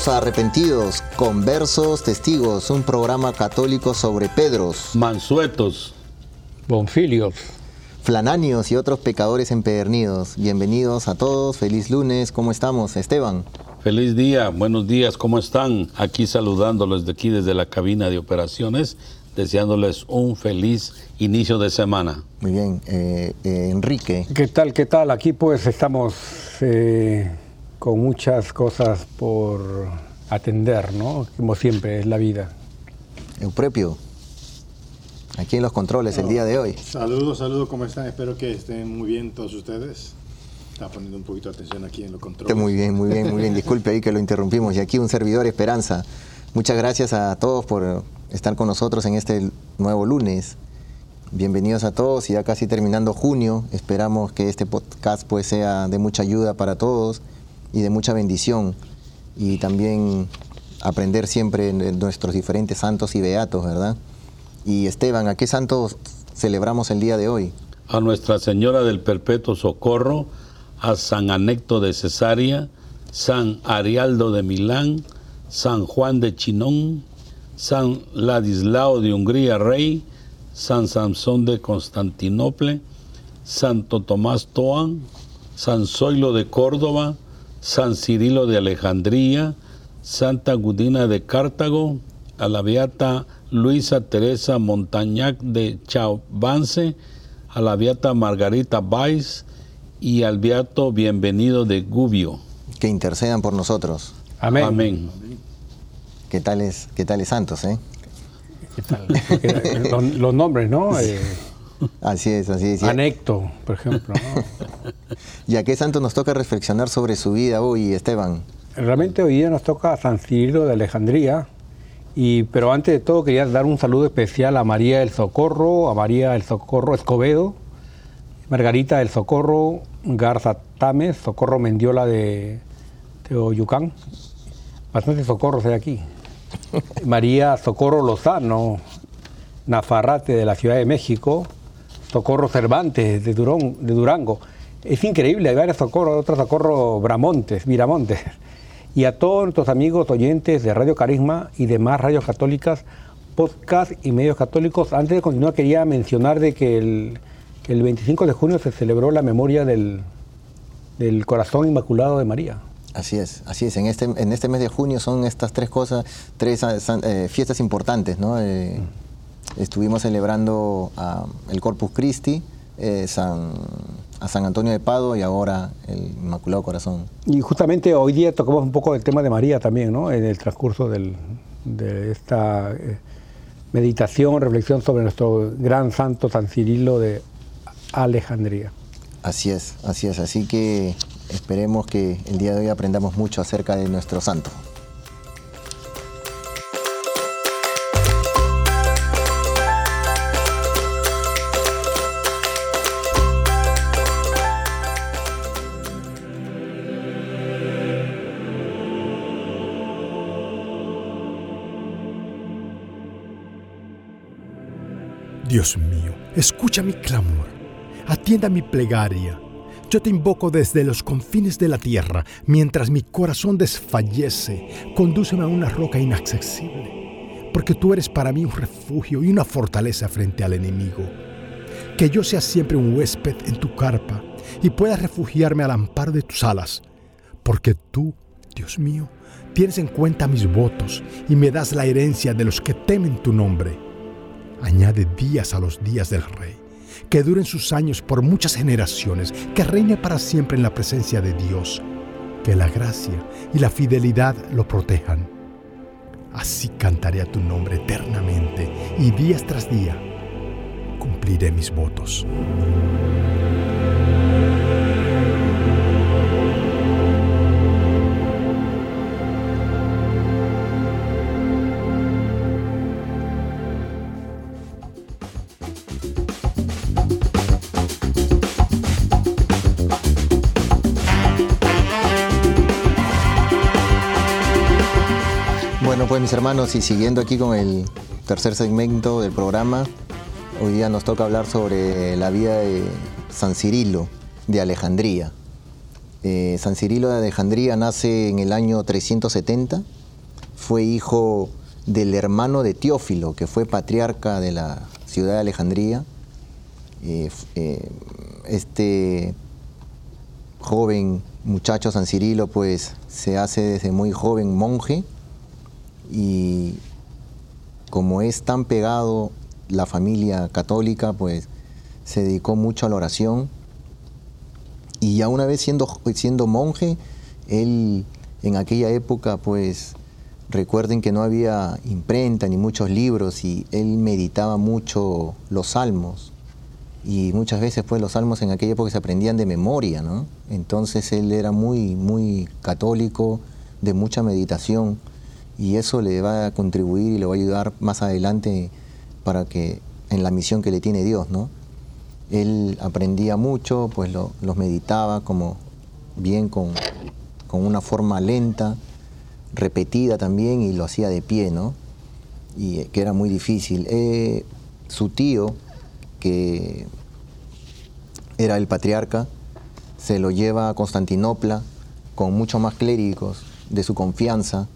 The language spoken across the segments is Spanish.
Bienvenidos todos a Arrepentidos, Conversos, Testigos, un programa católico sobre Pedros, Mansuetos, Bonfilios, flananios y otros pecadores empedernidos. Bienvenidos a todos, feliz lunes, ¿cómo estamos? Esteban. feliz día, buenos días, ¿cómo están? Aquí saludándoles de aquí desde la cabina de operaciones, deseándoles un feliz inicio de semana. Muy bien, eh, eh, Enrique. ¿Qué tal? ¿Qué tal? Aquí pues estamos eh, con muchas cosas por atender, ¿no? Como siempre es la vida. Eupropio, aquí en los controles el día de hoy. Saludos, saludos, ¿cómo están? Espero que estén muy bien todos ustedes. Está poniendo un poquito de atención aquí en los controles. Muy bien, muy bien, muy bien. Disculpe ahí que lo interrumpimos. Y aquí un servidor Esperanza. Muchas gracias a todos por estar con nosotros en este nuevo lunes. Bienvenidos a todos y ya casi terminando junio. Esperamos que este podcast pues sea de mucha ayuda para todos y de mucha bendición. Y también aprender siempre nuestros diferentes santos y beatos, ¿verdad? Y Esteban, ¿a qué santos celebramos el día de hoy? A Nuestra Señora del Perpetuo Socorro, a San Anecto de Cesarea, San Arialdo de Milán, San Juan de Chinón, San Ladislao de Hungría, rey, San Samson de Constantinopla, Santo Tomás Toan, San Zoilo de Córdoba, San Cirilo de Alejandría, Santa Gudina de Cartago, a la Beata Luisa Teresa Montañac de Chauvance, a la Beata Margarita Valls y al Beato Bienvenido de Gubbio. Que intercedan por nosotros. Amén. Amén. ¿Qué tales, qué tales santos, eh? ¿Qué tal? Los, los nombres, ¿no? Eh, Así es, así es. Anecto, por ejemplo. ¿no? ¿Y a qué santo nos toca reflexionar sobre su vida hoy, Esteban? Realmente hoy día nos toca a San Cirilo de Alejandría, y, pero antes de todo quería dar un saludo especial a María del Socorro, a María del Socorro Escobedo, Margarita del Socorro Garza Tames, Socorro Mendiola de Teoyucán. Bastantes socorros hay aquí. María Socorro Lozano, Nafarrate de la Ciudad de México, Socorro Cervantes de, Durón- de Durango. Es increíble, hay varios socorros, otro socorro Bramontes, Miramontes. Y a todos nuestros amigos oyentes de Radio Carisma y demás radios católicas, podcast y medios católicos, antes de continuar quería mencionar de que el, el 25 de junio se celebró la memoria del, del Corazón Inmaculado de María. Así es, así es. En este, en este mes de junio son estas tres cosas, tres san- eh, fiestas importantes, ¿no? Eh, estuvimos celebrando ah, el Corpus Christi, eh, San a San Antonio de Padua y ahora el Inmaculado Corazón. Y justamente hoy día tocamos un poco el tema de María también, ¿no? En el transcurso del- de esta eh, meditación, reflexión sobre nuestro gran santo San Cirilo de Alejandría. Así es, así es. Así que esperemos que el día de hoy aprendamos mucho acerca de nuestro santo. Dios mío, escucha mi clamor, atienda mi plegaria. Yo te invoco desde los confines de la tierra, mientras mi corazón desfallece, condúceme a una roca inaccesible, porque tú eres para mí un refugio y una fortaleza frente al enemigo. Que yo sea siempre un huésped en tu carpa y pueda refugiarme al amparo de tus alas, porque tú, Dios mío, tienes en cuenta mis votos y me das la herencia de los que temen tu nombre. Añade días a los días del rey, que duren sus años por muchas generaciones, que reine para siempre en la presencia de Dios, que la gracia y la fidelidad lo protejan. Así cantaré a tu nombre eternamente y días tras día cumpliré mis votos. Bueno, pues mis hermanos, y siguiendo aquí con el tercer segmento del programa, hoy día nos toca hablar sobre la vida de San Cirilo de Alejandría. Eh, San Cirilo de Alejandría nace en el año 370, fue hijo del hermano de Teófilo, que fue patriarca de la ciudad de Alejandría. Eh, eh, este joven muchacho San Cirilo pues se hace desde muy joven monje y como es tan pegado la familia católica, pues se dedicó mucho a la oración. Y ya una vez siendo, siendo monje, él en aquella época, pues recuerden que no había imprenta ni muchos libros y él meditaba mucho los salmos. Y muchas veces pues los salmos en aquella época se aprendían de memoria, ¿no? Entonces él era muy, muy católico, de mucha meditación y eso le va a contribuir y le va a ayudar más adelante para que en la misión que le tiene Dios, ¿no? Él aprendía mucho, pues lo- los meditaba como bien con, con una forma lenta, repetida también y lo hacía de pie, ¿no? Y eh, que era muy difícil. Eh, su tío, que era el patriarca, se lo lleva a Constantinopla con muchos más clérigos de su confianza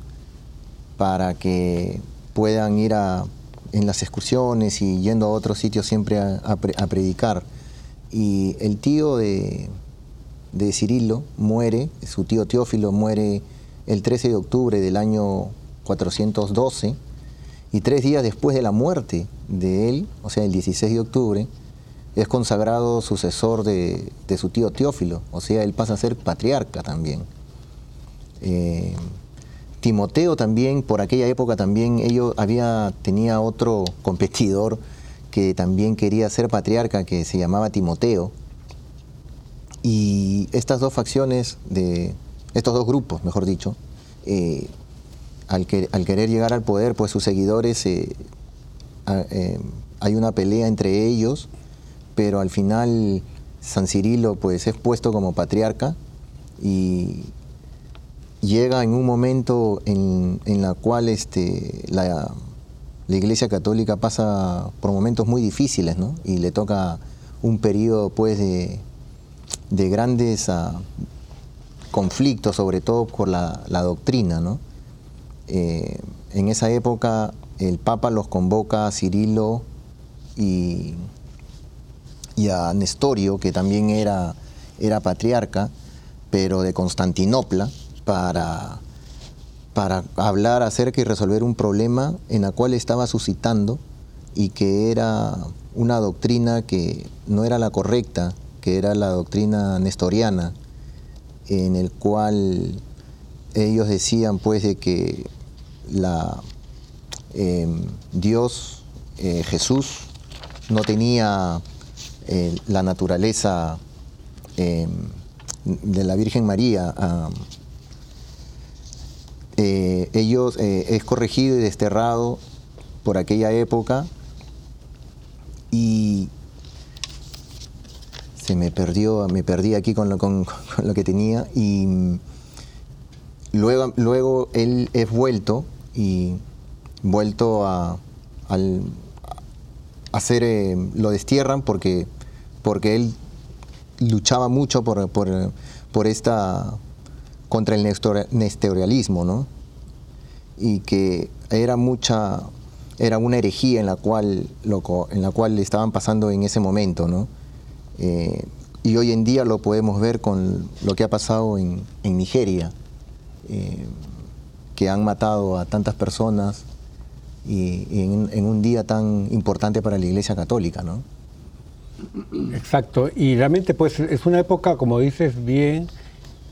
para que puedan ir a, en las excursiones y yendo a otros sitios siempre a, a pre- a predicar. Y el tío de, de Cirilo muere, su tío Teófilo muere el 13 de octubre del año 412 y tres días después de la muerte de él, o sea, el 16 de octubre, es consagrado sucesor de, de su tío Teófilo, o sea, él pasa a ser patriarca también. Eh, Timoteo también, por aquella época también, ellos había, tenía otro competidor que también quería ser patriarca, que se llamaba Timoteo. Y estas dos facciones, de, estos dos grupos, mejor dicho, eh, al, que- al querer llegar al poder, pues sus seguidores, eh, eh, hay una pelea entre ellos, pero al final San Cirilo pues es puesto como patriarca y llega en un momento en, en la cual este, la, la Iglesia Católica pasa por momentos muy difíciles, ¿no? Y le toca un periodo pues de, de grandes ah, conflictos, sobre todo por la, la doctrina, ¿no? Eh, en esa época el Papa los convoca a Cirilo y, y a Nestorio, que también era, era patriarca, pero de Constantinopla, para, para hablar acerca y resolver un problema en la cual estaba suscitando y que era una doctrina que no era la correcta, que era la doctrina nestoriana, en el cual ellos decían pues de que la, em, Dios, eh, Jesús, no tenía eh, la naturaleza em, de la Virgen María. Ellos es corregido y desterrado por aquella época y se me perdió, me perdí aquí con lo, con, lo que tenía y luego, luego él es vuelto y vuelto a, hacer, eh, lo destierran porque, porque él luchaba mucho por, por, esta, contra el nestorialismo, ¿no? Y que era mucha, era una herejía en la cual, lo, en la cual estaban pasando en ese momento, ¿no? Eh, y hoy en día lo podemos ver con lo que ha pasado en, Nigeria, eh, que han matado a tantas personas y, en, un día tan importante para la Iglesia Católica, ¿no? Exacto, y realmente pues es una época, como dices bien,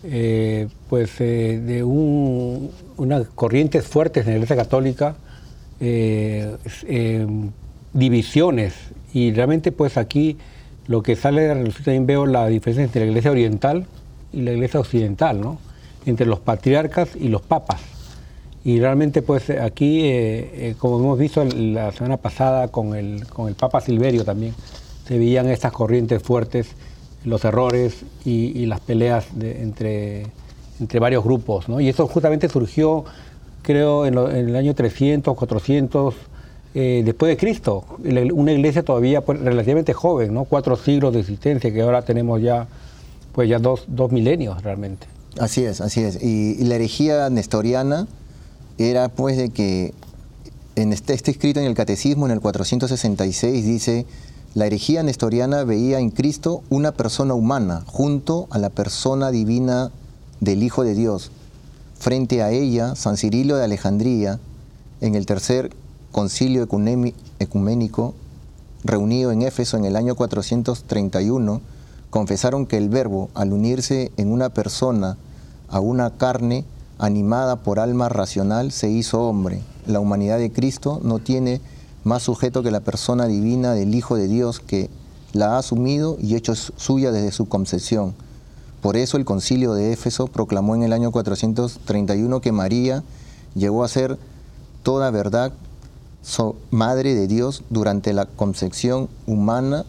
eh, pues de unas corrientes fuertes en la Iglesia Católica, divisiones, y realmente pues aquí lo que sale de la revolución también veo la diferencia entre la iglesia oriental y la iglesia occidental, ¿no? entre los patriarcas y los papas. Y realmente pues aquí, eh, eh, como hemos visto la semana pasada con el, con el Papa Silverio también, se veían estas corrientes fuertes, los errores y, las peleas entre, entre varios grupos. ¿no? Y eso justamente surgió, creo, en, en el año 300, 400 eh, después de Cristo, una iglesia todavía pues, relativamente joven, ¿no? cuatro siglos de existencia, que ahora tenemos ya, pues ya dos, milenios realmente. Así es, así es. Y, la herejía nestoriana era pues de que, en este, este, escrito en el Catecismo, en el 466, dice, la herejía nestoriana veía en Cristo una persona humana junto a la persona divina del Hijo de Dios. Frente a ella, San Cirilo de Alejandría, en el tercer concilio ecuménico reunido en Éfeso en el año 431, confesaron que el verbo, al unirse en una persona a una carne animada por alma racional, se hizo hombre. La humanidad de Cristo no tiene más sujeto que la persona divina del Hijo de Dios que la ha asumido y hecho suya desde su concepción. Por eso el concilio de Éfeso proclamó en el año 431 que María llegó a ser toda verdad madre de Dios durante la concepción humana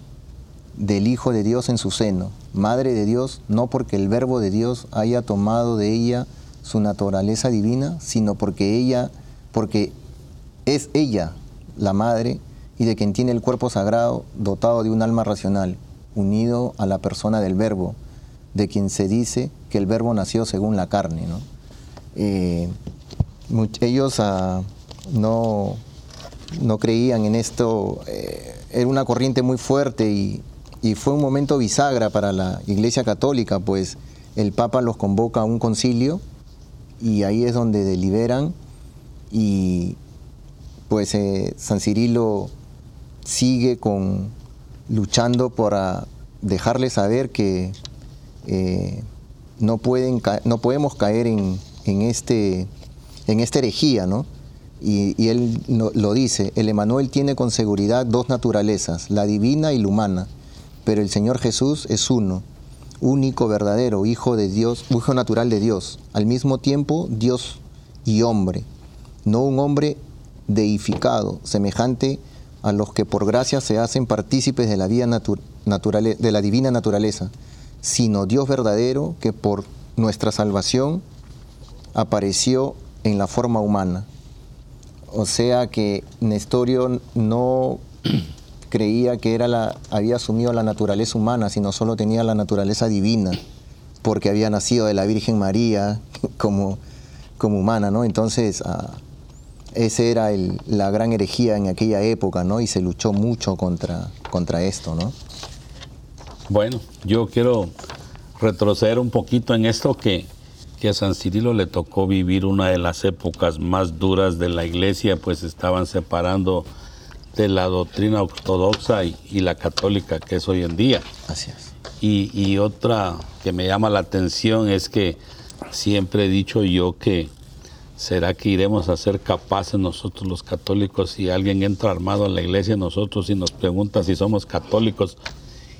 del Hijo de Dios en su seno. Madre de Dios no porque el Verbo de Dios haya tomado de ella su naturaleza divina, sino porque ella, porque es ella la madre y de quien tiene el cuerpo sagrado dotado de un alma racional, unido a la persona del Verbo, de quien se dice que el Verbo nació según la carne. Eh, ellos ah, no no creían en esto. Eh, era una corriente muy fuerte y, fue un momento bisagra para la Iglesia Católica, pues el Papa los convoca a un concilio y ahí es donde deliberan y pues eh, San Cirilo sigue con luchando para dejarles saber que eh, no, pueden, no podemos caer en, en, este, en esta herejía, ¿no? y, él lo dice, el Emanuel tiene con seguridad dos naturalezas, la divina y la humana, pero el Señor Jesús es uno, único, verdadero, hijo de Dios, hijo natural de Dios, al mismo tiempo Dios y hombre, no un hombre deificado, semejante a los que por gracia se hacen partícipes de la, vida de la divina naturaleza, sino Dios verdadero que por nuestra salvación apareció en la forma humana o sea que Nestorio no creía que era la, había asumido la naturaleza humana, sino solo tenía la naturaleza divina, porque había nacido de la Virgen María como, como humana, ¿no? Entonces, ah, esa era la gran herejía en aquella época, ¿no? Y se luchó mucho contra, contra esto, ¿no? Bueno, yo quiero retroceder un poquito en esto que que a San Cirilo le tocó vivir una de las épocas más duras de la iglesia, pues estaban separando de la doctrina ortodoxa y, la católica que es hoy en día. Así es. Y, y otra que me llama la atención es que siempre he dicho yo que ¿será que iremos a ser capaces nosotros los católicos si alguien entra armado a la iglesia nosotros y nos pregunta si somos católicos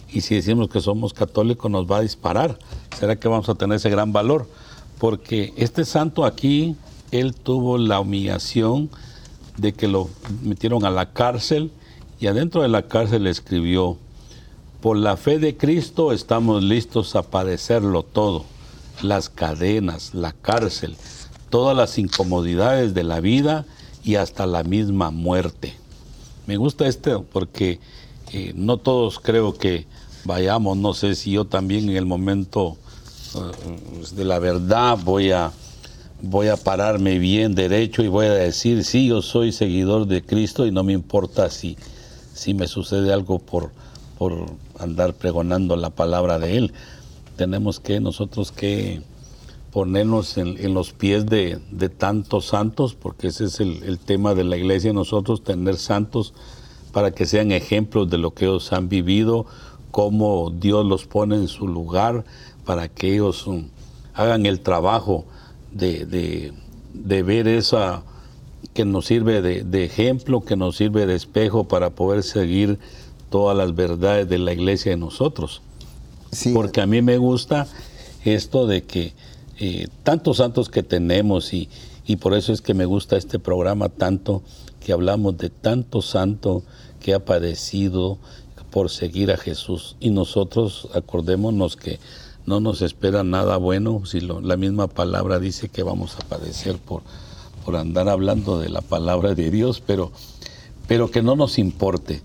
y si decimos que somos católicos nos va a disparar? ¿Será que vamos a tener ese gran valor? Porque este santo aquí, él tuvo la humillación de que lo metieron a la cárcel y adentro de la cárcel escribió, por la fe de Cristo estamos listos a padecerlo todo, las cadenas, la cárcel, todas las incomodidades de la vida y hasta la misma muerte. Me gusta este porque eh, no todos creo que vayamos, no sé si yo también en el momento eh, de la verdad voy a, voy a pararme bien derecho y voy a decir, sí, yo soy seguidor de Cristo y no me importa si, si me sucede algo por, por andar pregonando la palabra de Él. Tenemos que nosotros que ponernos en, los pies de, tantos santos, porque ese es el, tema de la iglesia, nosotros tener santos para que sean ejemplos de lo que ellos han vivido, cómo Dios los pone en su lugar, para que ellos um, hagan el trabajo de, ver esa que nos sirve de, ejemplo, que nos sirve de espejo para poder seguir todas las verdades de la iglesia de nosotros. Porque a mí me gusta esto de que eh, tantos santos que tenemos y, por eso es que me gusta este programa tanto, que hablamos de tanto santo que ha padecido por seguir a Jesús. Y nosotros acordémonos que no nos espera nada bueno si la misma palabra dice que vamos a padecer por, por andar hablando de la palabra de Dios, pero, pero que no nos importe,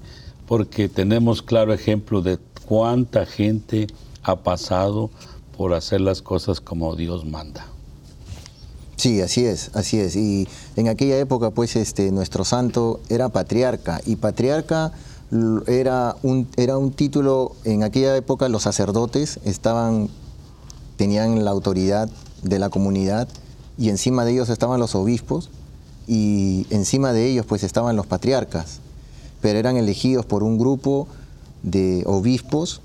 porque tenemos claro ejemplo de cuánta gente ha pasado por hacer las cosas como Dios manda. Sí, así es, así es. Y en aquella época, pues, este, nuestro santo era patriarca. Y patriarca era un, era un título, en aquella época los sacerdotes estaban, tenían la autoridad de la comunidad y encima de ellos estaban los obispos y encima de ellos pues estaban los patriarcas, pero eran elegidos por un grupo de obispos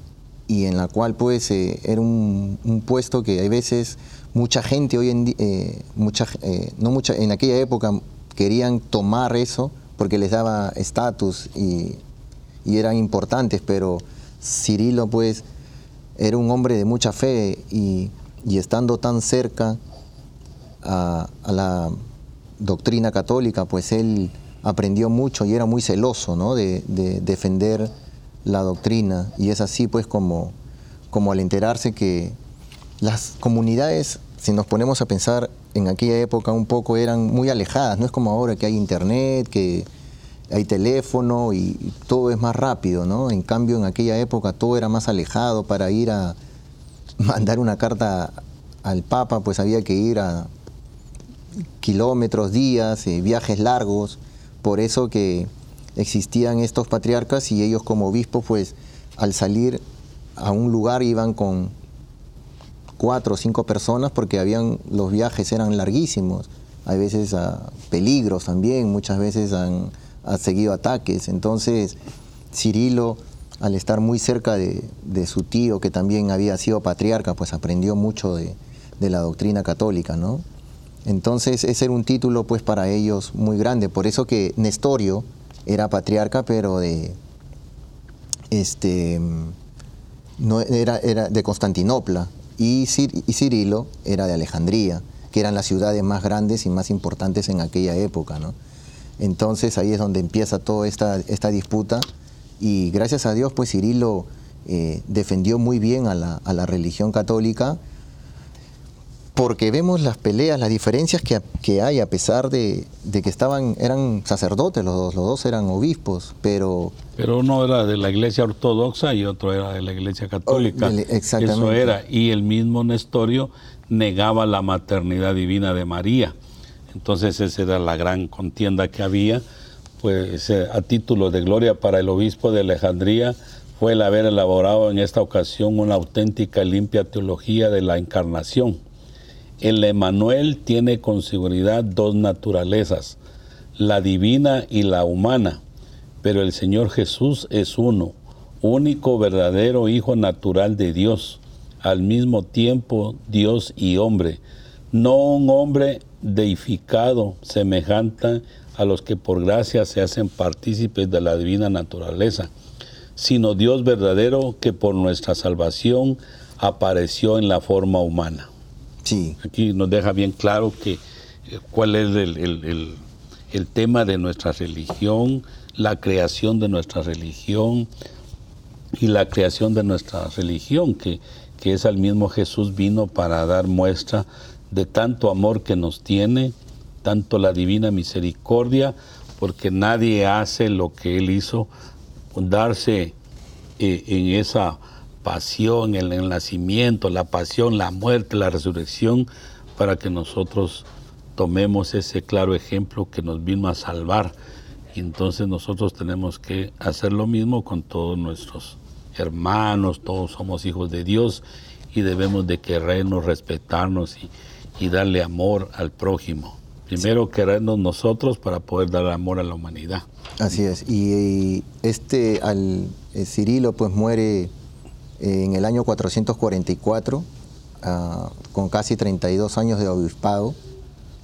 y en la cual pues eh, era un, puesto que hay veces mucha gente hoy en día, eh, mucha, eh, no mucha, en aquella época querían tomar eso porque les daba estatus y, eran importantes, pero Cirilo pues era un hombre de mucha fe y, estando tan cerca a, la doctrina católica, pues él aprendió mucho y era muy celoso ¿no? de defender la doctrina y es así pues como, como al enterarse que las comunidades, si nos ponemos a pensar en aquella época un poco, eran muy alejadas, no es como ahora que hay internet, que hay teléfono y, todo es más rápido, ¿no? En cambio en aquella época todo era más alejado para ir a mandar una carta al Papa, pues había que ir a kilómetros, días, eh, viajes largos, por eso que existían estos patriarcas y ellos como obispos, pues al salir a un lugar iban con cuatro o cinco personas porque habían, los viajes eran larguísimos, hay veces a peligros también, muchas veces han, seguido ataques. Entonces, Cirilo, al estar muy cerca de, su tío, que también había sido patriarca, pues aprendió mucho de, de la doctrina católica, ¿no? Entonces, ese era un título, pues, para ellos muy grande. Por eso que Nestorio, era patriarca, pero de este no era, era de Constantinopla. Y, Cirilo era de Alejandría, que eran las ciudades más grandes y más importantes en aquella época, ¿no? Entonces ahí es donde empieza toda esta, esta disputa. Y gracias a Dios pues Cirilo eh, defendió muy bien a la, a la religión católica porque vemos las peleas, las diferencias que, que hay a pesar de, que estaban, eran sacerdotes los dos, los dos eran obispos, pero... Pero uno era de la iglesia ortodoxa y otro era de la iglesia católica. exactamente. Eso era, y el mismo Nestorio negaba la maternidad divina de María. Entonces esa era la gran contienda que había, pues eh, a título de gloria para el obispo de Alejandría fue el haber elaborado en esta ocasión una auténtica y limpia teología de la encarnación el Emanuel tiene con seguridad dos naturalezas, la divina y la humana, pero el Señor Jesús es uno, único verdadero Hijo natural de Dios, al mismo tiempo Dios y hombre, no un hombre deificado semejante a los que por gracia se hacen partícipes de la divina naturaleza, sino Dios verdadero que por nuestra salvación apareció en la forma humana. Sí. Aquí nos deja bien claro que eh, cuál es el, el, el tema de nuestra religión, la creación de nuestra religión y la creación de nuestra religión, que, que es al mismo Jesús vino para dar muestra de tanto amor que nos tiene, tanto la divina misericordia, porque nadie hace lo que Él hizo, darse eh, en esa pasión, el nacimiento, la pasión, la muerte, la resurrección, para que nosotros tomemos ese claro ejemplo que nos vino a salvar. Y entonces nosotros tenemos que hacer lo mismo con todos nuestros hermanos, todos somos hijos de Dios y debemos de querernos, respetarnos y, y darle amor al prójimo. Primero querernos nosotros para poder dar amor a la humanidad. Así es. Y este al eh, Cirilo pues muere en el año 444 ah, con casi 32 años de obispado.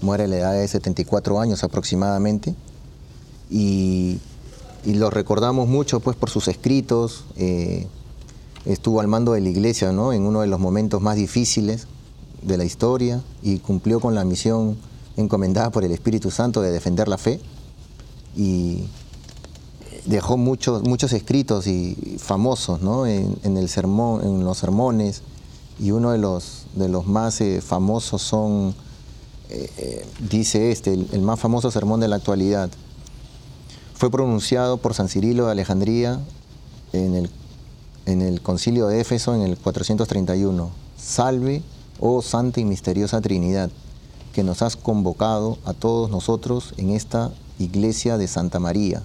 Muere a la edad de 74 años aproximadamente. Y, lo recordamos mucho pues por sus escritos. eh, estuvo al mando de la iglesia ¿no? en uno de los momentos más difíciles de la historia y cumplió con la misión encomendada por el Espíritu Santo de defender la fe y dejó muchos, muchos escritos y famosos ¿no? en, el sermón, en los sermones y uno de los, de los más eh, famosos son, eh, eh, dice este, el, el más famoso sermón de la actualidad. Fue pronunciado por San Cirilo de Alejandría en el, en el concilio de Éfeso en el 431. Salve, oh Santa y Misteriosa Trinidad, que nos has convocado a todos nosotros en esta iglesia de Santa María,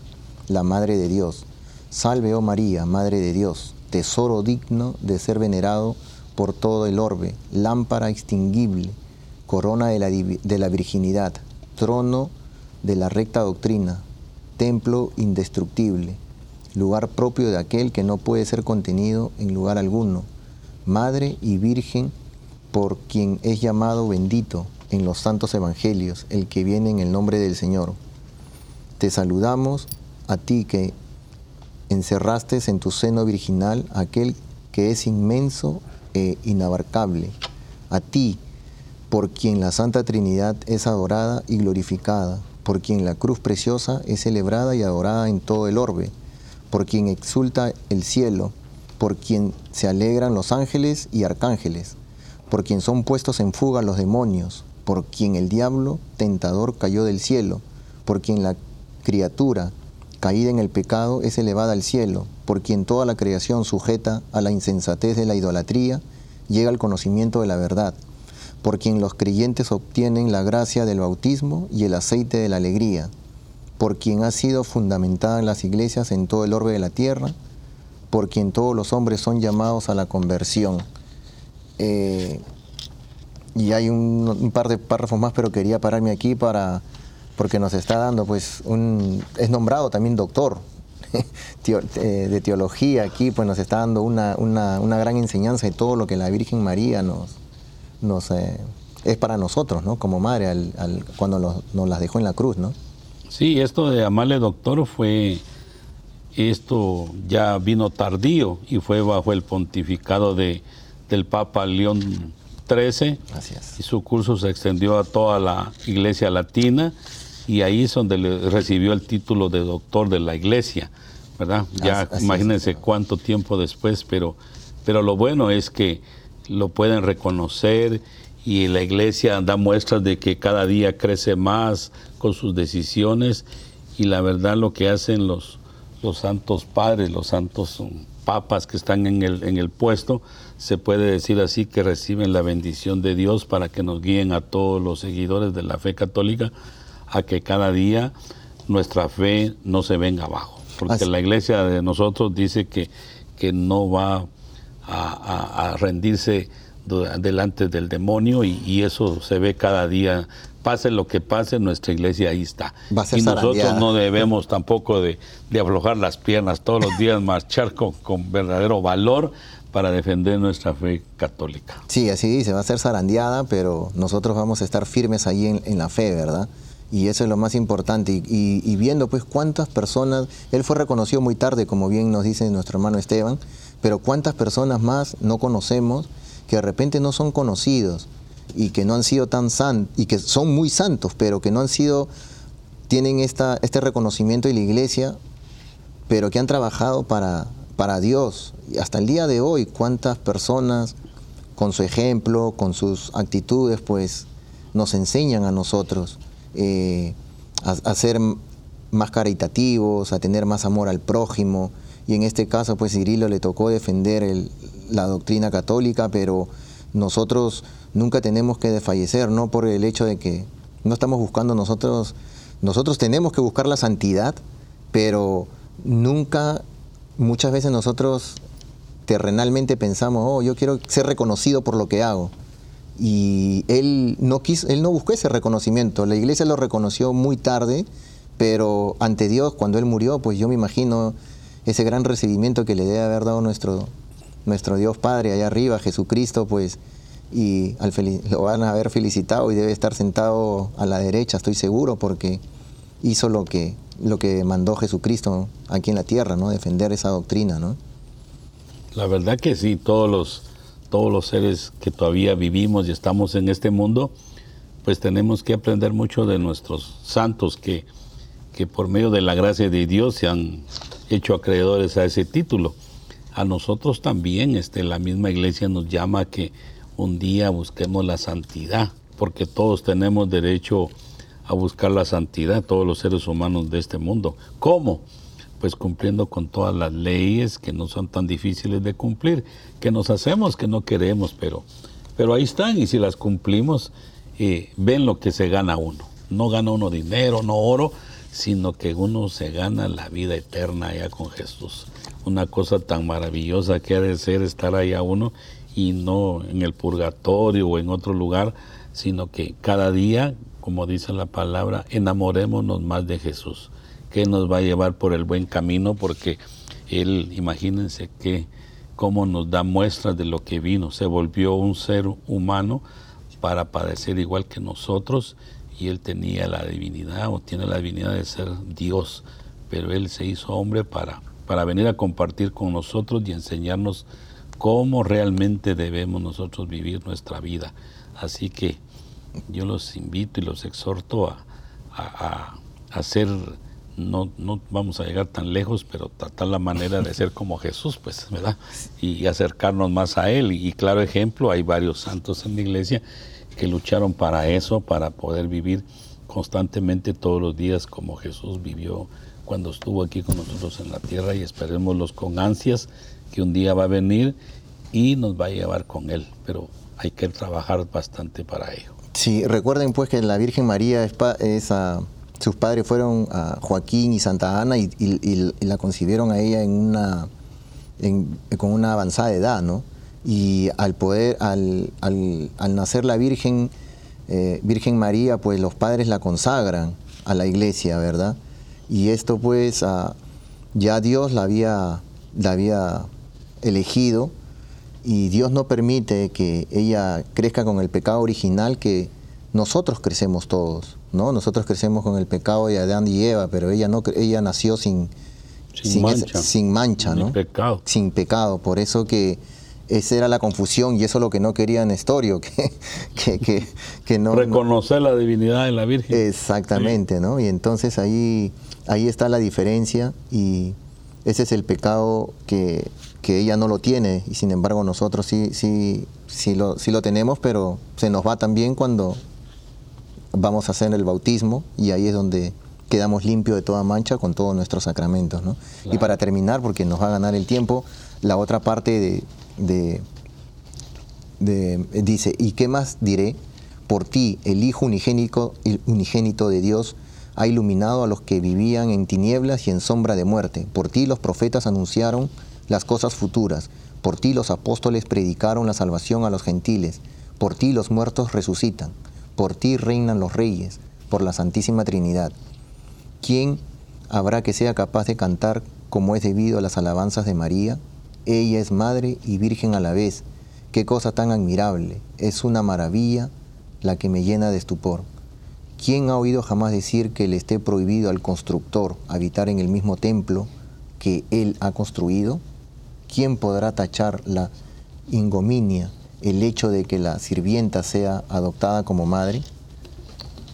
la Madre de Dios. Salve, oh María, Madre de Dios, tesoro digno de ser venerado por todo el orbe, lámpara extinguible, corona de la, de la virginidad, trono de la recta doctrina, templo indestructible, lugar propio de aquel que no puede ser contenido en lugar alguno, Madre y Virgen por quien es llamado bendito en los santos evangelios, el que viene en el nombre del Señor. Te saludamos a ti que encerraste en tu seno virginal aquel que es inmenso e inabarcable, a ti por quien la Santa Trinidad es adorada y glorificada, por quien la cruz preciosa es celebrada y adorada en todo el orbe, por quien exulta el cielo, por quien se alegran los ángeles y arcángeles, por quien son puestos en fuga los demonios, por quien el diablo tentador cayó del cielo, por quien la criatura caída en el pecado es elevada al cielo, por quien toda la creación sujeta a la insensatez de la idolatría llega al conocimiento de la verdad, por quien los creyentes obtienen la gracia del bautismo y el aceite de la alegría, por quien ha sido fundamentada en las iglesias en todo el orbe de la tierra, por quien todos los hombres son llamados a la conversión. Eh, y hay un, un par de párrafos más, pero quería pararme aquí para porque nos está dando, pues, un es nombrado también doctor eh, de teología aquí, pues nos está dando una, una, una gran enseñanza de todo lo que la Virgen María nos, nos eh, es para nosotros, ¿no? Como madre, al, al- cuando los- nos las dejó en la cruz, ¿no? Sí, esto de llamarle doctor fue, esto ya vino tardío y fue bajo el pontificado de, del Papa León XIII Gracias. y su curso se extendió a toda la iglesia latina y ahí es donde le recibió el título de doctor de la iglesia, ¿verdad? Ya Así- así es, imagínense cuánto tiempo después, pero, pero lo bueno es que lo pueden reconocer y la iglesia da muestras de que cada día crece más con sus decisiones y la verdad lo que hacen los, los santos padres, los santos um, papas que están en el, en el puesto, se puede decir así que reciben la bendición de Dios para que nos guíen a todos los seguidores de la fe católica a que cada día nuestra fe no se venga abajo. Porque Así- la iglesia de nosotros dice que, que no va a, a- a rendirse delante del demonio y, y eso se ve cada día pase lo que pase, nuestra iglesia ahí está. Va a ser y nosotros zarandeada. no debemos tampoco de, de aflojar las piernas todos los días, marchar con, con verdadero valor para defender nuestra fe católica. Sí, así dice, va a ser zarandeada, pero nosotros vamos a estar firmes ahí en, en la fe, ¿verdad? Y eso es lo más importante. Y, viendo pues cuántas personas, él fue reconocido muy tarde, como bien nos dice nuestro hermano Esteban, pero cuántas personas más no conocemos que de repente no son conocidos y que no han sido tan santos, y que son muy santos, pero que no han sido, tienen esta, este reconocimiento de la iglesia, pero que han trabajado para, para Dios. Y hasta el día de hoy, cuántas personas con su ejemplo, con sus actitudes, pues nos enseñan a nosotros eh, a, ser más caritativos, a tener más amor al prójimo. Y en este caso, pues Cirilo le tocó defender la doctrina católica, pero nosotros nunca tenemos que desfallecer, no por el hecho de que no estamos buscando nosotros, nosotros tenemos que buscar la santidad, pero nunca, muchas veces nosotros terrenalmente pensamos, oh, yo quiero ser reconocido por lo que hago. Y él no quiso, él no buscó ese reconocimiento. La iglesia lo reconoció muy tarde, pero ante Dios, cuando él murió, pues yo me imagino ese gran recibimiento que le debe haber dado nuestro, nuestro Dios Padre allá arriba, Jesucristo, pues, y al lo van a haber felicitado y debe estar sentado a la derecha, estoy seguro, porque hizo lo que, lo que mandó Jesucristo aquí en la tierra, ¿no? Defender esa doctrina, ¿no? La verdad que sí, todos los, todos los seres que todavía vivimos y estamos en este mundo, pues tenemos que aprender mucho de nuestros santos que, que por medio de la gracia de Dios se han hecho acreedores a ese título. A nosotros también este, la misma iglesia nos llama a que un día busquemos la santidad, porque todos tenemos derecho a buscar la santidad, todos los seres humanos de este mundo. ¿Cómo? Pues cumpliendo con todas las leyes que no son tan difíciles de cumplir, que nos hacemos que no queremos, pero, pero ahí están y si las cumplimos, eh, ven lo que se gana uno. No gana uno dinero, no oro, sino que uno se gana la vida eterna allá con Jesús. Una cosa tan maravillosa que ha de ser estar allá uno y no en el purgatorio o en otro lugar, sino que cada día, como dice la palabra, enamorémonos más de Jesús que nos va a llevar por el buen camino, porque Él, imagínense que cómo nos da muestras de lo que vino, se volvió un ser humano para padecer igual que nosotros y Él tenía la divinidad o tiene la divinidad de ser Dios, pero Él se hizo hombre para, para venir a compartir con nosotros y enseñarnos cómo realmente debemos nosotros vivir nuestra vida. Así que yo los invito y los exhorto a, a, a, a ser no, no vamos a llegar tan lejos, pero tratar la manera de ser como Jesús, pues, ¿verdad? Y acercarnos más a Él. Y, claro ejemplo, hay varios santos en la iglesia que lucharon para eso, para poder vivir constantemente todos los días como Jesús vivió cuando estuvo aquí con nosotros en la tierra y esperémoslos con ansias que un día va a venir y nos va a llevar con Él. Pero hay que trabajar bastante para ello. Sí, recuerden pues que la Virgen María es, sus padres fueron a Joaquín y Santa Ana y, la concibieron a ella en una, con una avanzada edad, ¿no? Y al poder, al, al- al nacer la Virgen, eh, Virgen María, pues los padres la consagran a la iglesia, ¿verdad? Y esto pues ah, ya Dios la había, la había elegido y Dios no permite que ella crezca con el pecado original que nosotros crecemos todos, ¿no? Nosotros crecemos con el pecado de Adán y Eva, pero ella no ella nació sin Sin mancha. sin mancha, ¿no? pecado. Sin pecado, por eso que esa era la confusión y eso es lo que no quería Nestorio, que, que, que, que no, no- Reconocer la divinidad de la Virgen. Exactamente, ¿no? Y entonces ahí, ahí está la diferencia y ese es el pecado que, que ella no lo tiene y sin embargo nosotros sí, sí, sí, lo, sí lo tenemos, pero se nos va también cuando vamos a hacer el bautismo y ahí es donde quedamos limpios de toda mancha con todos nuestros sacramentos, ¿no? Y para terminar, porque nos va a ganar el tiempo, la otra parte de, de- de- dice, ¿y qué más diré? Por ti, el Hijo unigénico, el unigénito de Dios, ha iluminado a los que vivían en tinieblas y en sombra de muerte. Por ti los profetas anunciaron las cosas futuras. Por ti los apóstoles predicaron la salvación a los gentiles. Por ti los muertos resucitan. Por ti reinan los reyes, por la Santísima Trinidad. ¿Quién habrá que sea capaz de cantar como es debido a las alabanzas de María? Ella es madre y virgen a la vez. Qué cosa tan admirable. Es una maravilla la que me llena de estupor. ¿Quién ha oído jamás decir que le esté prohibido al constructor habitar en el mismo templo que él ha construido? ¿Quién podrá tachar la ingominia, el hecho de que la sirvienta sea adoptada como madre?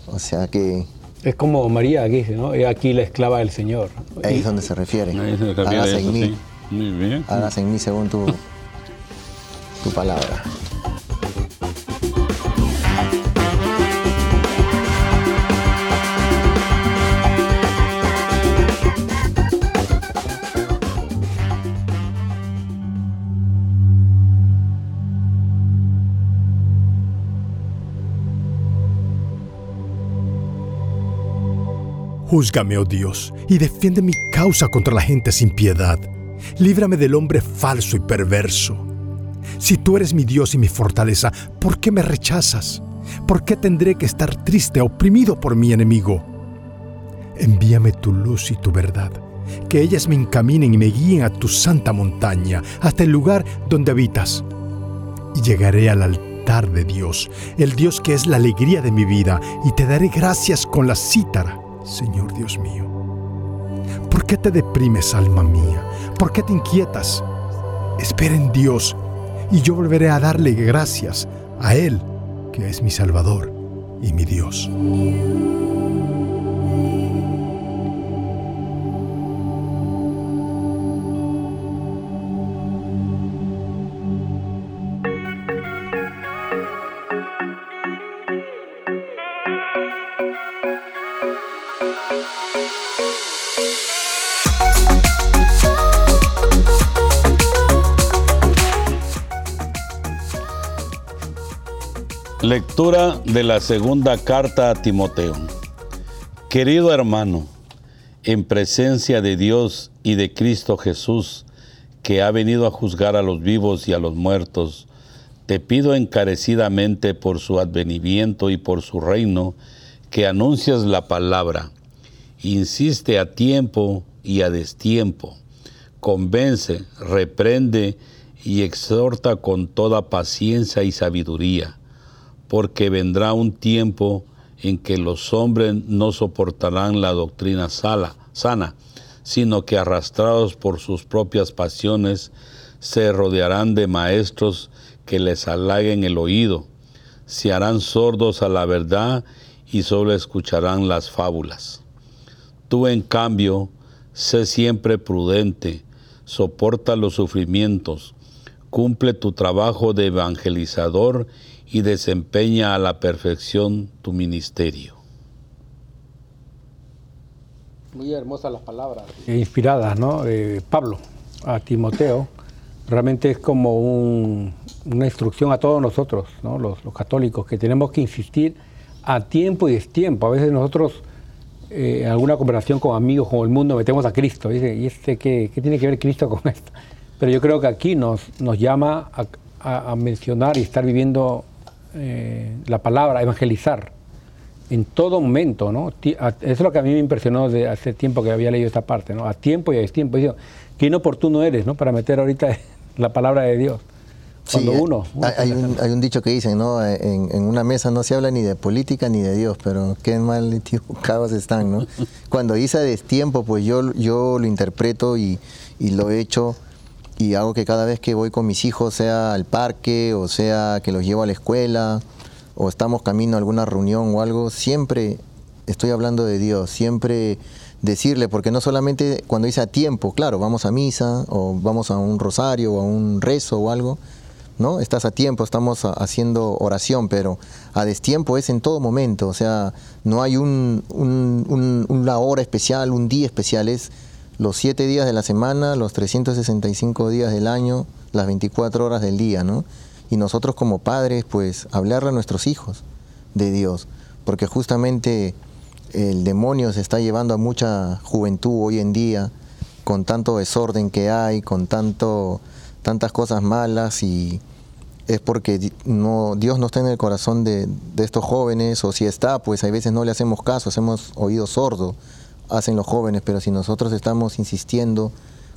O sea que... Es como María aquí dice, ¿no? He aquí la esclava del Señor. Ahí es donde se refiere. Ahí se refiere a Hágase en mí, sí. Muy bien. hágase en mí según tu, tu palabra. Júzgame, oh Dios, y defiende mi causa contra la gente sin piedad. Líbrame del hombre falso y perverso. Si tú eres mi Dios y mi fortaleza, ¿por qué me rechazas? ¿Por qué tendré que estar triste, oprimido por mi enemigo? Envíame tu luz y tu verdad, que ellas me encaminen y me guíen a tu santa montaña, hasta el lugar donde habitas. Y llegaré al altar de Dios, el Dios que es la alegría de mi vida, y te daré gracias con la cítara, Señor Dios mío. ¿Por qué te deprimes, alma mía? ¿Por qué te inquietas? Espera en Dios, y yo volveré a darle gracias a Él, que es mi Salvador y mi Dios. Lectura de la segunda carta a Timoteo. Querido hermano, en presencia de Dios y de Cristo Jesús, que ha venido a juzgar a los vivos y a los muertos, te pido encarecidamente por su advenimiento y por su reino, que anuncias la palabra. Insiste a tiempo y a destiempo. Convence, reprende y exhorta con toda paciencia y sabiduría porque vendrá un tiempo en que los hombres no soportarán la doctrina sana, sino que arrastrados por sus propias pasiones se rodearán de maestros que les halaguen el oído, se harán sordos a la verdad y solo escucharán las fábulas. Tú en cambio, sé siempre prudente, soporta los sufrimientos, cumple tu trabajo de evangelizador y desempeña a la perfección tu ministerio. Muy hermosas las palabras. Inspiradas, ¿no? De Pablo a Timoteo. Realmente es como un- una instrucción a todos nosotros, ¿no? Los, los católicos, que tenemos que insistir a tiempo y destiempo. A veces nosotros, eh, en alguna conversación con amigos, con el mundo, metemos a Cristo. Dice, ¿y este qué, qué tiene que ver Cristo con esto? Pero yo creo que aquí nos, nos llama a, a- a mencionar y estar viviendo eh, la palabra, evangelizar en todo momento, ¿no? Eso es lo que a mí me impresionó de hace tiempo que había leído esta parte, ¿no? A tiempo y a destiempo. Digo, qué inoportuno eres, ¿no? Para meter ahorita la palabra de Dios. Cuando Sí, uno, uno hay, un, hay un dicho que dicen, ¿no? En, en una mesa no se habla ni de política ni de Dios, pero qué mal equivocados están, ¿no? Cuando dice a destiempo, pues yo, yo lo interpreto y, y lo he hecho y hago que cada vez que voy con mis hijos, sea al parque o sea que los llevo a la escuela o estamos camino a alguna reunión o algo, siempre estoy hablando de Dios, siempre decirle, porque no solamente cuando dice a tiempo, claro, vamos a misa o vamos a un rosario o a un rezo o algo, ¿no? Estás a tiempo, estamos haciendo oración, pero a destiempo es en todo momento, o sea, no hay un- un- una hora especial, un día especial, es los siete días de la semana, los 365 días del año, las 24 horas del día, ¿no? Y nosotros como padres, pues, hablarle a nuestros hijos de Dios, porque justamente el demonio se está llevando a mucha juventud hoy en día, con tanto desorden que hay, con tanto, tantas cosas malas y es porque Dios no está en el corazón de, de, estos jóvenes, o si está, pues a veces no le hacemos caso, hacemos oído sordo, hacen los jóvenes, pero si nosotros estamos insistiendo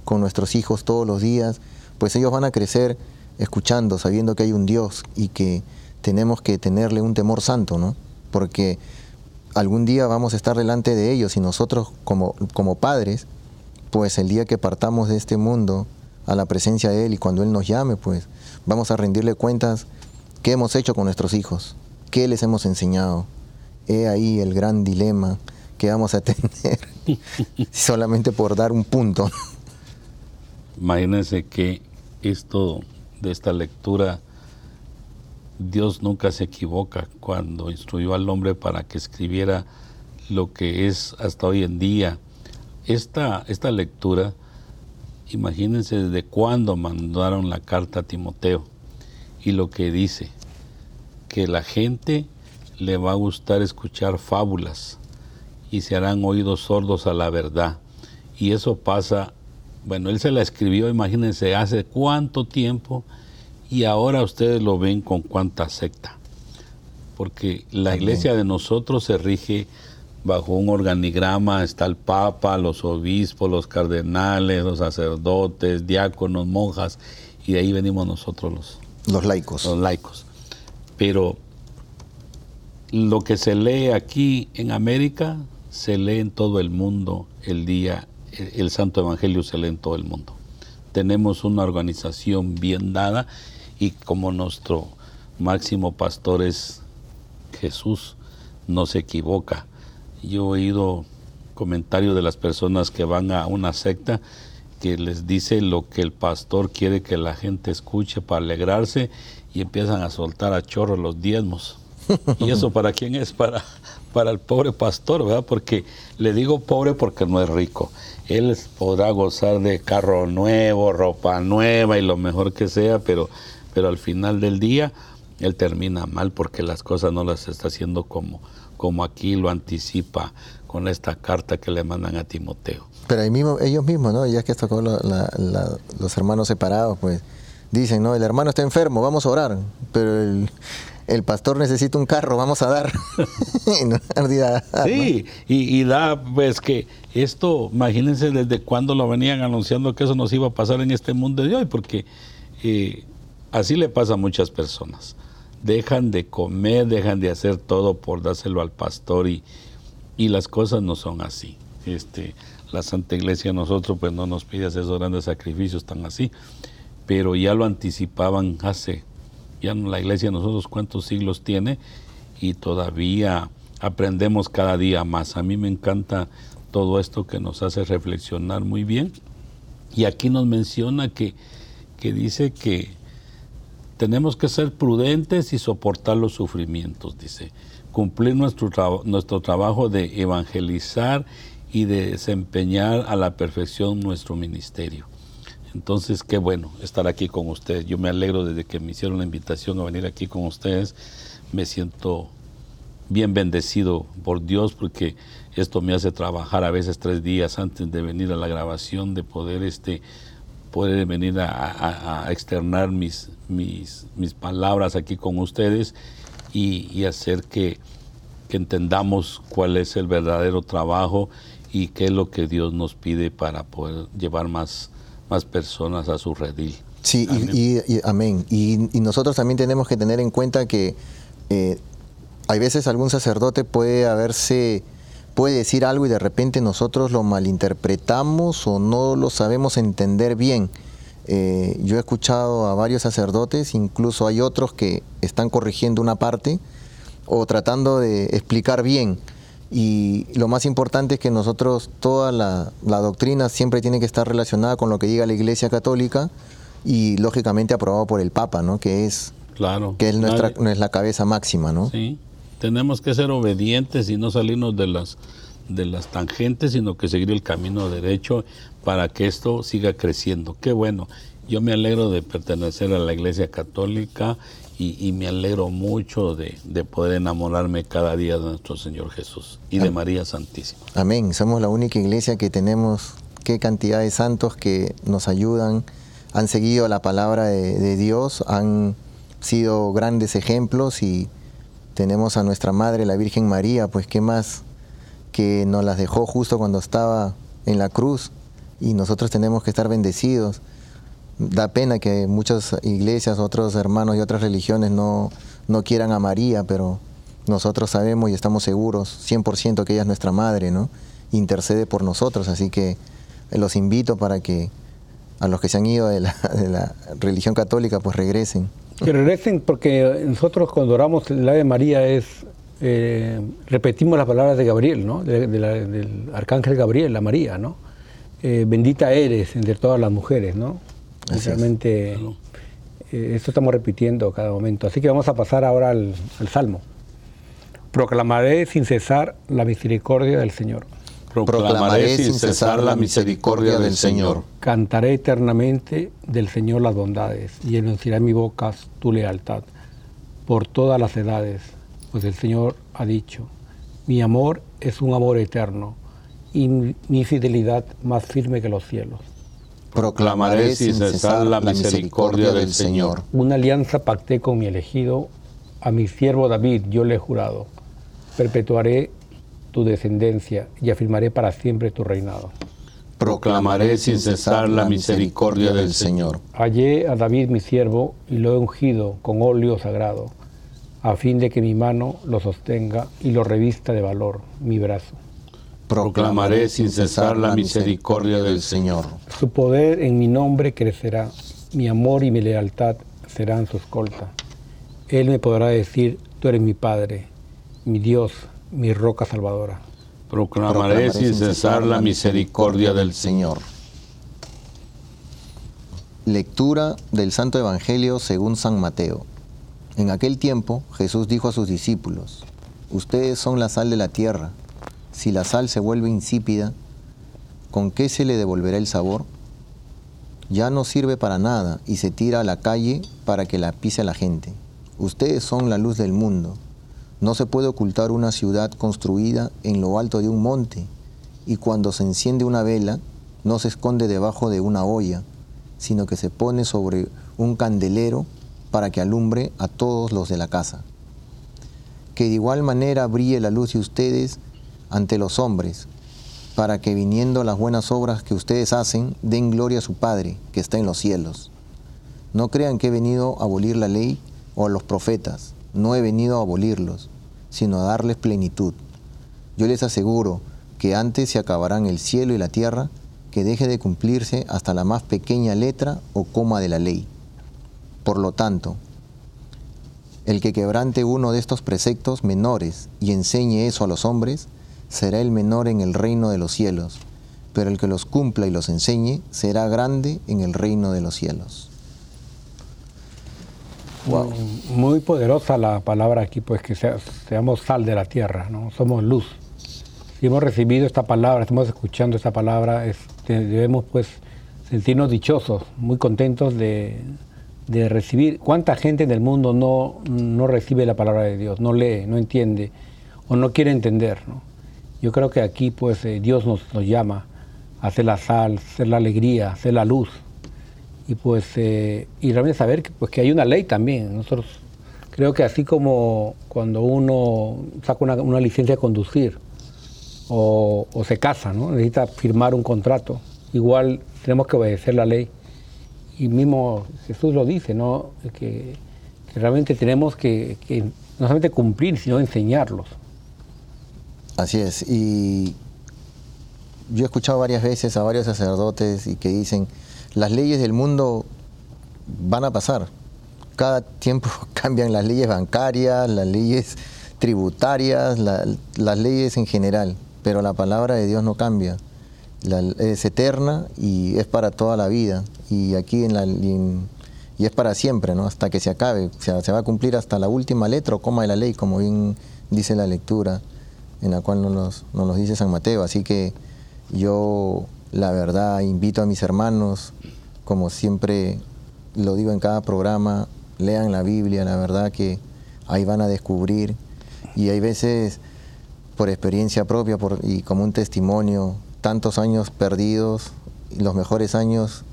con nuestros hijos todos los días, pues ellos van a crecer escuchando, sabiendo que hay un Dios y que tenemos que tenerle un temor santo, ¿no? Porque algún día vamos a estar delante de ellos y nosotros como, como padres, pues el día que partamos de este mundo a la presencia de Él y cuando Él nos llame, pues vamos a rendirle cuentas qué hemos hecho con nuestros hijos, qué les hemos enseñado. He ahí el gran dilema que vamos a tener solamente por dar un punto. Imagínense que esto de esta lectura, Dios nunca se equivoca cuando instruyó al hombre para que escribiera lo que es hasta hoy en día. Esta, esta lectura, imagínense desde cuándo mandaron la carta a Timoteo y lo que dice, que la gente le va a gustar escuchar fábulas y se harán oídos sordos a la verdad. Y eso pasa bueno, él se la escribió, imagínense, hace cuánto tiempo y ahora ustedes lo ven con cuánta secta. Porque la iglesia de nosotros se rige bajo un organigrama, está el Papa, los obispos, los cardenales, los sacerdotes, diáconos, monjas, y de ahí venimos nosotros los, los laicos. Los laicos. Pero lo que se lee aquí en América se lee en todo el mundo el día el Santo Evangelio se lee en todo el mundo. Tenemos una organización bien dada y como nuestro máximo pastor es Jesús, no se equivoca. Yo he oído comentarios de las personas que van a una secta que les dice lo que el pastor quiere que la gente escuche para alegrarse y empiezan a soltar a chorro los diezmos. ¿Y eso para quién es? Para, para el pobre pastor, ¿verdad? Porque le digo pobre porque no es rico él podrá gozar de carro nuevo, ropa nueva y lo mejor que sea, pero, pero al final del día él termina mal porque las cosas no las está haciendo como, como aquí lo anticipa con esta carta que le mandan a Timoteo. Pero ellos mismos, ¿no? Ya que tocó los hermanos separados, pues dicen, ¿no? El hermano está enfermo, vamos a orar, pero el, el pastor necesita un carro, vamos a dar. sí, y, da, pues que esto, imagínense desde cuándo lo venían anunciando que eso nos iba a pasar en este mundo de hoy, porque eh, así le pasa a muchas personas. Dejan de comer, dejan de hacer todo por dárselo al pastor y, y las cosas no son así. Este, la Santa Iglesia nosotros pues no nos pide hacer esos grandes sacrificios tan así, pero ya lo anticipaban hace ya la iglesia nosotros cuántos siglos tiene y todavía aprendemos cada día más. A mí me encanta todo esto que nos hace reflexionar muy bien. Y aquí nos menciona que, que dice que tenemos que ser prudentes y soportar los sufrimientos, dice. Cumplir nuestro, nuestro trabajo de evangelizar y de desempeñar a la perfección nuestro ministerio. Entonces, qué bueno estar aquí con ustedes. Yo me alegro desde que me hicieron la invitación a venir aquí con ustedes. Me siento bien bendecido por Dios porque esto me hace trabajar a veces tres días antes de venir a la grabación, de poder este poder venir a, externar mis, mis, mis, palabras aquí con ustedes y, hacer que, que entendamos cuál es el verdadero trabajo y qué es lo que Dios nos pide para poder llevar más más personas a su redil. Sí, Y, amén. Y, nosotros también tenemos que tener en cuenta que eh, hay veces algún sacerdote puede haberse, puede decir algo y de repente nosotros lo malinterpretamos o no lo sabemos entender bien. Eh, yo he escuchado a varios sacerdotes, incluso hay otros que están corrigiendo una parte o tratando de explicar bien y lo más importante es que nosotros, toda la, doctrina siempre tiene que estar relacionada con lo que diga la Iglesia Católica y lógicamente aprobado por el Papa, ¿no? Que es, claro, que es nuestra, es la cabeza máxima, ¿no? Sí, tenemos que ser obedientes y no salirnos de las, de las tangentes, sino que seguir el camino derecho para que esto siga creciendo. Qué bueno. Yo me alegro de pertenecer a la Iglesia Católica y, me alegro mucho de, poder enamorarme cada día de nuestro Señor Jesús y de María Santísima. Amén. Somos la única iglesia que tenemos qué cantidad de santos que nos ayudan, han seguido la palabra de, Dios, han sido grandes ejemplos y tenemos a nuestra Madre, la Virgen María, pues qué más que nos las dejó justo cuando estaba en la cruz y nosotros tenemos que estar bendecidos. Da pena que muchas iglesias, otros hermanos y otras religiones no, no quieran a María, pero nosotros sabemos y estamos seguros 100% que ella es nuestra madre, ¿no? Intercede por nosotros, así que los invito para que a los que se han ido de la, de la religión católica pues regresen. Que regresen porque nosotros cuando oramos el Ave María es, eh, repetimos las palabras de Gabriel, ¿no? De- de la- del arcángel Gabriel, la María, ¿no? Eh, bendita eres entre todas las mujeres, ¿no? Así es. Eh, esto estamos repitiendo cada momento. Así que vamos a pasar ahora al, al Salmo. Proclamaré sin cesar la misericordia del Señor. Proclamaré sin cesar la misericordia del Señor. Cantaré eternamente del Señor las bondades y anunciaré en mi boca tu lealtad por todas las edades, pues el Señor ha dicho, mi amor es un amor eterno y mi fidelidad más firme que los cielos. Proclamaré sin cesar la misericordia del Señor. Una alianza pacté con mi elegido, a mi siervo David yo le he jurado, perpetuaré tu descendencia y afirmaré para siempre tu reinado. Proclamaré sin cesar la misericordia del Señor. Hallé a David mi siervo y lo he ungido con óleo sagrado, a fin de que mi mano lo sostenga y lo revista de valor, mi brazo. Proclamaré sin cesar la misericordia del Señor. Su poder en mi nombre crecerá, mi amor y mi lealtad serán su escolta. Él me podrá decir, tú eres mi Padre, mi Dios, mi roca salvadora. Proclamaré sin cesar la misericordia del Señor. Lectura del Santo Evangelio según San Mateo. En aquel tiempo Jesús dijo a sus discípulos, Ustedes son la sal de la tierra. Si la sal se vuelve insípida, ¿con qué se le devolverá el sabor? Ya no sirve para nada y se tira a la calle para que la pise la gente. Ustedes son la luz del mundo. No se puede ocultar una ciudad construida en lo alto de un monte, y cuando se enciende una vela, no se esconde debajo de una olla, sino que se pone sobre un candelero para que alumbre a todos los de la casa. Que de igual manera brille la luz de ustedes ante los hombres, para que viniendo las buenas obras que ustedes hacen, den gloria a su Padre que está en los cielos. No crean que he venido a abolir la ley o a los profetas, no he venido a abolirlos, sino a darles plenitud. Yo les aseguro que antes se acabarán el cielo y la tierra, que deje de cumplirse hasta la más pequeña letra o coma de la ley. Por lo tanto, el que quebrante uno de estos preceptos menores y enseñe eso a los hombres, será el menor en el reino de los cielos, pero el que los cumpla y los enseñe será grande en el reino de los cielos. Wow. Muy poderosa la palabra aquí, pues que sea- seamos sal de la tierra, ¿no? Somos luz. Si hemos recibido esta palabra, estamos escuchando esta palabra, este, debemos pues sentirnos dichosos, muy contentos de, de recibir. ¿Cuánta gente en el mundo no, no recibe la palabra de Dios, no lee, no entiende o no quiere entender? ¿no? Yo creo que aquí pues eh, Dios nos, llama a ser la sal, ser la alegría, ser la luz y pues eh, y realmente saber que, pues, que hay una ley también. Nosotros creo que así como cuando uno saca una, licencia de conducir o, se casa, ¿no? necesita firmar un contrato, igual tenemos que obedecer la ley. Y mismo Jesús lo dice, ¿no? que, que realmente tenemos que, que no solamente cumplir, sino enseñarlos. Así es. Y yo he escuchado varias veces a varios sacerdotes y que dicen, las leyes del mundo van a pasar. Cada tiempo cambian las leyes bancarias, las leyes tributarias, la- las leyes en general, pero la palabra de Dios no cambia. La- es eterna y es para toda la vida. Y aquí en la... y es para siempre, ¿no? Hasta que se acabe. O sea, se va a cumplir hasta la última letra o coma de la ley, como bien dice la lectura en la cual nos, los- nos los dice San Mateo. Así que yo, la verdad, invito a mis hermanos, como siempre lo digo en cada programa, lean la Biblia, la verdad que ahí van a descubrir. Y hay veces, por experiencia propia por, y como un testimonio, tantos años perdidos, los mejores años,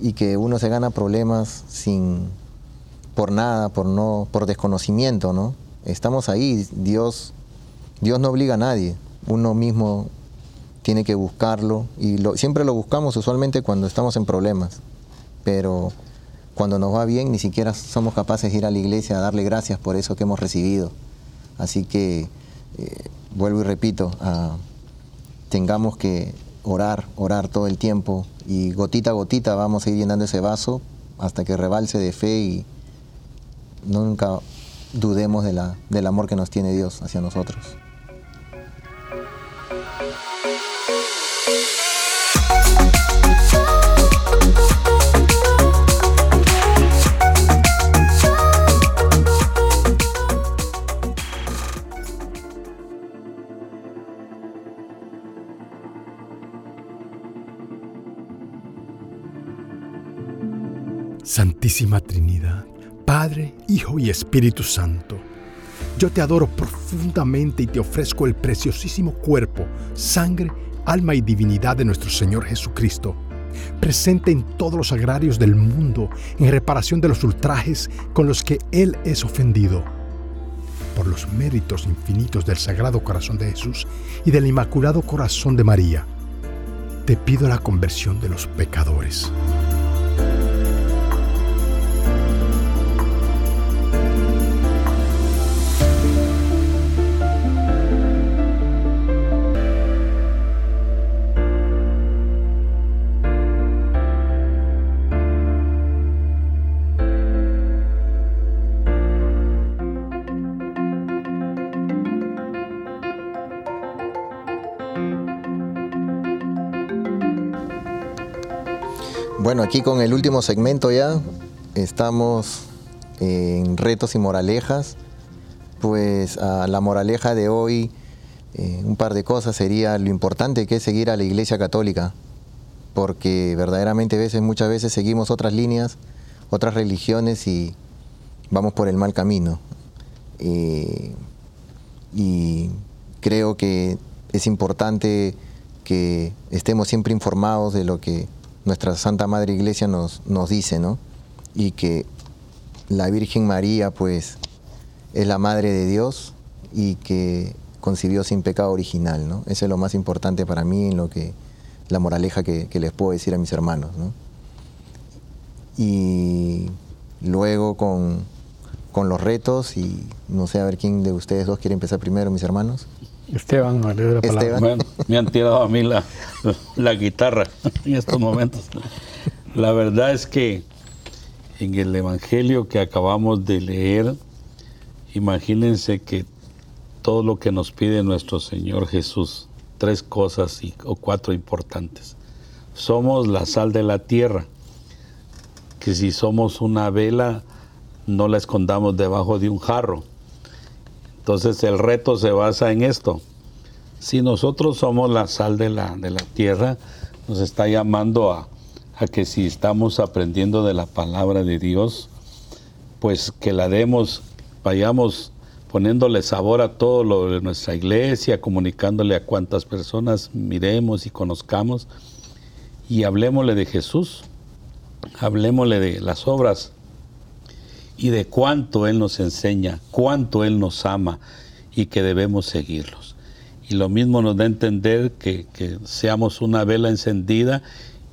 y que uno se gana problemas sin por nada, por no, por desconocimiento, ¿no? Estamos ahí, Dios, Dios no obliga a nadie, uno mismo tiene que buscarlo y siempre lo buscamos usualmente cuando estamos en problemas, pero cuando nos va bien ni siquiera somos capaces de ir a la iglesia a darle gracias por eso que hemos recibido. Así que eh, vuelvo y repito, ah, tengamos que orar, orar todo el tiempo y gotita a gotita vamos a ir llenando ese vaso hasta que rebalse de fe y nunca dudemos del amor que nos tiene Dios hacia nosotros. Santísima Trinidad, Padre, Hijo y Espíritu Santo, yo te adoro profundamente y te ofrezco el preciosísimo cuerpo, sangre, alma y divinidad de nuestro Señor Jesucristo, presente en todos los agrarios del mundo en reparación de los ultrajes con los que Él es ofendido. Por los méritos infinitos del Sagrado Corazón de Jesús y del Inmaculado Corazón de María, te pido la conversión de los pecadores. Bueno, aquí con el último segmento ya estamos en retos y moralejas. Pues a la moraleja de hoy, eh, un par de cosas sería lo importante que es seguir a la Iglesia Católica, porque verdaderamente veces, muchas veces seguimos otras líneas, otras religiones y vamos por el mal camino. Eh, y creo que es importante que estemos siempre informados de lo que nuestra Santa Madre Iglesia nos, nos dice, ¿no? Y que la Virgen María, pues, es la Madre de Dios y que concibió sin pecado original, ¿no? Eso es lo más importante para mí, en lo que, la moraleja que, les puedo decir a mis hermanos, ¿no? Y luego con, con los retos, y no sé, a ver quién de ustedes dos quiere empezar primero, mis hermanos. Esteban, doy la palabra. Esteban. Bueno, me han tirado a mí la, la guitarra en estos momentos. La verdad es que en el Evangelio que acabamos de leer, imagínense que todo lo que nos pide nuestro Señor Jesús, tres cosas y, o cuatro importantes. Somos la sal de la tierra, que si somos una vela, no la escondamos debajo de un jarro. Entonces el reto se basa en esto. Si nosotros somos la sal de la, de la tierra, nos está llamando a, que si estamos aprendiendo de la palabra de Dios, pues que la demos, vayamos poniéndole sabor a todo lo de nuestra iglesia, comunicándole a cuantas personas miremos y conozcamos, y hablemosle de Jesús, hablemosle de las obras y de cuánto Él nos enseña, cuánto Él nos ama y que debemos seguirlos. Y lo mismo nos da a entender que, seamos una vela encendida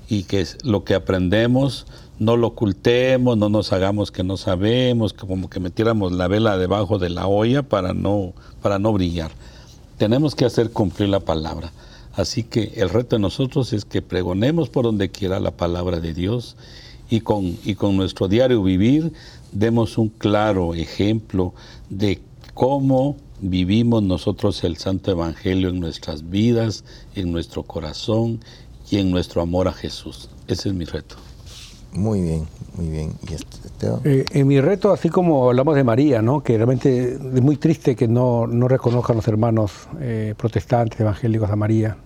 y que lo que aprendemos no lo ocultemos, no nos hagamos que no sabemos, como que metiéramos la vela debajo de la olla para no, para no brillar. Tenemos que hacer cumplir la palabra. Así que el reto de nosotros es que pregonemos por donde quiera la palabra de Dios y con, y con nuestro diario vivir demos un claro ejemplo de cómo vivimos nosotros el Santo Evangelio en nuestras vidas, en nuestro corazón y en nuestro amor a Jesús. Ese es mi reto. Muy bien, muy bien. ¿Y este-? Eh, en mi reto, así como hablamos de María, ¿no? que realmente es muy triste que no, no reconozcan los hermanos eh, protestantes, evangélicos a María,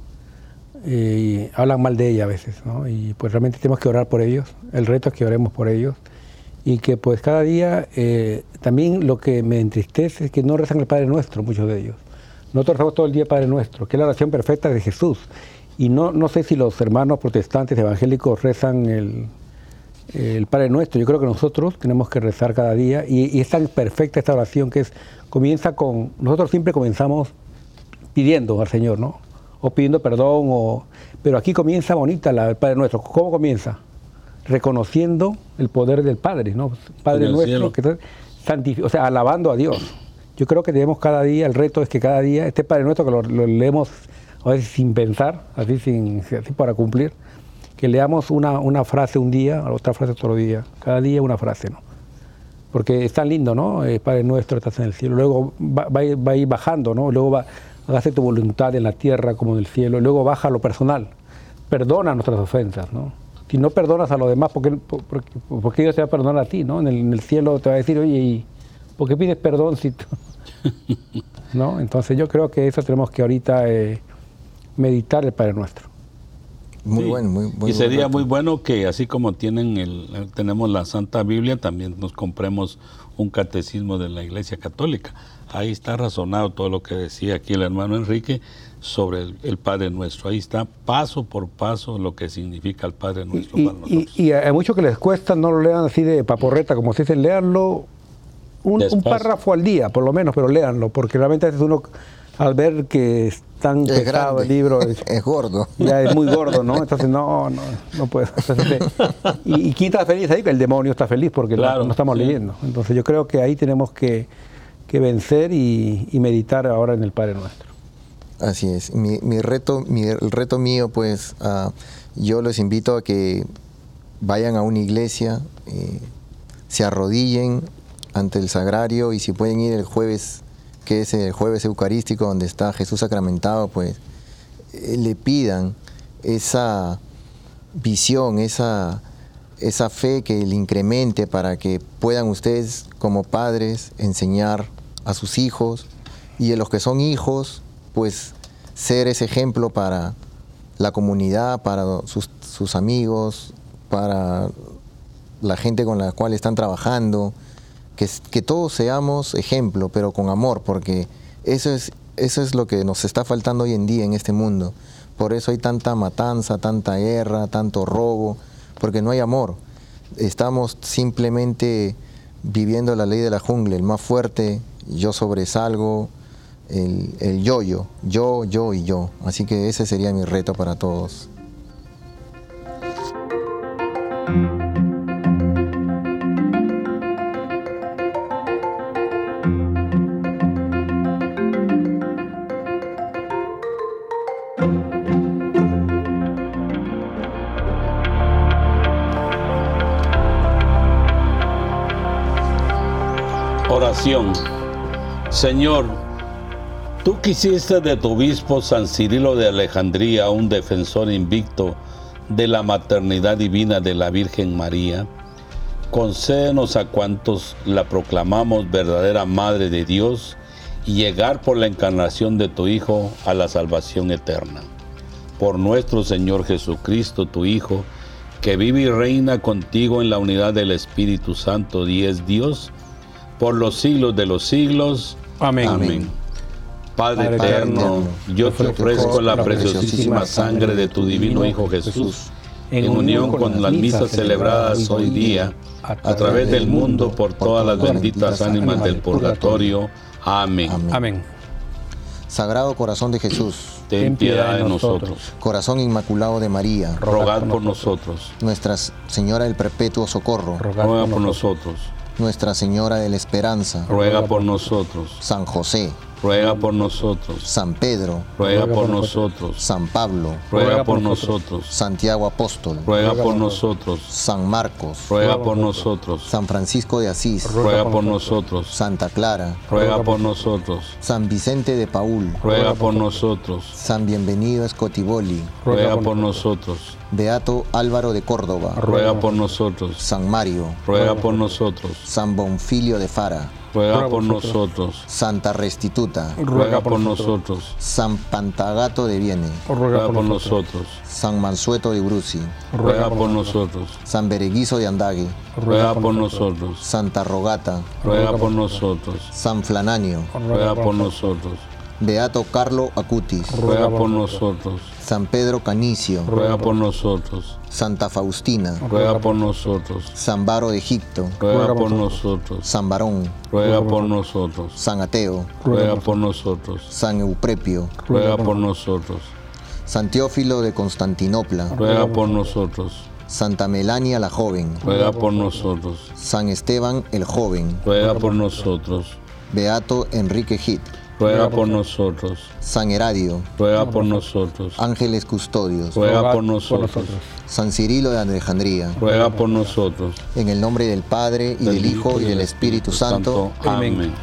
eh, y hablan mal de ella a veces, ¿no? y pues realmente tenemos que orar por ellos, el reto es que oremos por ellos, y que pues cada día, eh, también lo que me entristece es que no rezan el Padre Nuestro, muchos de ellos. Nosotros rezamos todo el día Padre Nuestro, que es la oración perfecta de Jesús, y no, no sé si los hermanos protestantes evangélicos rezan el, el Padre Nuestro. Yo creo que nosotros tenemos que rezar cada día y, y es tan perfecta esta oración que es, comienza con, nosotros siempre comenzamos pidiendo al Señor, ¿no? O pidiendo perdón, o, pero aquí comienza bonita la, el Padre Nuestro. ¿Cómo comienza? Reconociendo el poder del Padre, ¿no? Padre Nuestro, que o sea, alabando a Dios. Yo creo que tenemos cada día, el reto es que cada día, este Padre Nuestro que lo, lo leemos a veces sin pensar, así, sin, así para cumplir, que leamos una, una frase un día, otra frase otro día, cada día una frase, ¿no? Porque es tan lindo, ¿no? Eh, Padre nuestro, estás en el cielo. Luego va, va a ir- va a ir bajando, ¿no? Luego va, hágase tu voluntad en la tierra como en el cielo. Luego baja a lo personal. Perdona nuestras ofensas, ¿no? Si no perdonas a los demás, ¿por qué, por, por- por qué Dios te va a perdonar a ti, ¿no? En el, en el cielo te va a decir, oye, ¿y por qué pides perdón si tú-" ¿No? Entonces yo creo que eso tenemos que ahorita eh, meditar el Padre Nuestro. Muy Sí. bueno, muy, muy y sería muy bueno que así como tienen el, tenemos la Santa Biblia, también nos compremos un catecismo de la Iglesia Católica. Ahí está razonado todo lo que decía aquí el hermano Enrique sobre el, el Padre Nuestro. Ahí está paso por paso lo que significa el Padre Nuestro Y, para nosotros. y a a muchos que les cuesta, no lo lean así de paporreta, como se dice, leanlo un, párrafo al día, por lo menos, pero léanlo, porque realmente a veces uno, al ver que es tan Es pesado grande, el libro, es- es gordo. ya es muy gordo, ¿no? Entonces, no, no, no puedo. Entonces, eh, y, y quién está feliz ahí, que el demonio está feliz porque no- estamos sí. leyendo. Entonces, yo creo que ahí tenemos que, que vencer y, y meditar ahora en el Padre Nuestro. Así es. Mi, mi reto, mi- el reto mío, pues, ah, yo los invito a que vayan a una iglesia, eh, se arrodillen ante el sagrario y si pueden ir el jueves, que es el jueves eucarístico donde está Jesús sacramentado, pues eh, le pidan esa visión, esa, esa fe que le incremente para que puedan ustedes como padres enseñar a sus hijos y a los que son hijos, pues ser ese ejemplo para la comunidad, para sus, amigos, para la gente con la cual están trabajando, que, que todos seamos ejemplo, pero con amor, porque eso es, eso es lo que nos está faltando hoy en día en este mundo. Por eso hay tanta matanza, tanta guerra, tanto robo, porque no hay amor. Estamos simplemente viviendo la ley de la jungla, el más fuerte, yo sobresalgo, el, yo-yo, yo, yo y yo. Así que ese sería mi reto para todos. Oración. Señor, tú quisiste de tu obispo San Cirilo de Alejandría un defensor invicto de la maternidad divina de la Virgen María. Concédenos a cuantos la proclamamos verdadera Madre de Dios y llegar por la encarnación de tu Hijo a la salvación eterna. Por nuestro Señor Jesucristo, tu Hijo, que vive y reina contigo en la unidad del Espíritu Santo y es Dios, por los siglos de los siglos. Amén. Amén. Padre, Padre eterno, eterno, yo te ofrezco la preciosísima sangre de tu divino Hijo Jesús, en unión con las misas celebradas hoy día, a través del mundo por todas las benditas ánimas del purgatorio. Amén. Amén. Sagrado Corazón de Jesús, Ten piedad de nosotros. Corazón Inmaculado de María, Rogad por nosotros. Nuestra Señora del Perpetuo Socorro, Ruega por nosotros. Nuestra Señora de la Esperanza, Ruega por nosotros. San José, Ruega por nosotros. San Pedro, Ruega por nosotros. San Pablo, Ruega por nosotros. Santiago Apóstol, Ruega por nosotros. San Marcos, Ruega por nosotros. San Francisco de Asís, Ruega por nosotros. Santa Clara, Ruega por nosotros. San Vicente de Paul, Ruega por nosotros. San Bienvenido Escotiboli, Ruega por nosotros. Beato Álvaro de Córdoba, Ruega por nosotros. San Mario, Ruega por nosotros. San Bonfilio de Fara, Ruega por nosotros. Santa Restituta, Ruega por nosotros. San Pantagato de Viene, Ruega por nosotros. San Mansueto de Bruci, Ruega por nosotros. San Bereguizo de Andague, Ruega por nosotros. Santa Rogata, Ruega por nosotros. San Flananio, Ruega por nosotros. Beato Carlo Acutis, ruega por nosotros. San Pedro Canicio, ruega por nosotros. Santa Faustina, ruega por nosotros. San Baro de Egipto, ruega por nosotros. San Barón, ruega por nosotros. San Ateo, ruega por nosotros. San Euprepio, ruega por nosotros. San Teófilo de Constantinopla, ruega por nosotros. Santa Melania la joven, ruega por nosotros. San Esteban el joven, ruega por nosotros. Beato Enrique Hit, ruega por nosotros. San Heradio, ruega por nosotros. Ángeles Custodios, ruega por nosotros. San Cirilo de Alejandría, ruega por nosotros. En el nombre del Padre, y del, Hijo, y del Espíritu, Santo. Amén.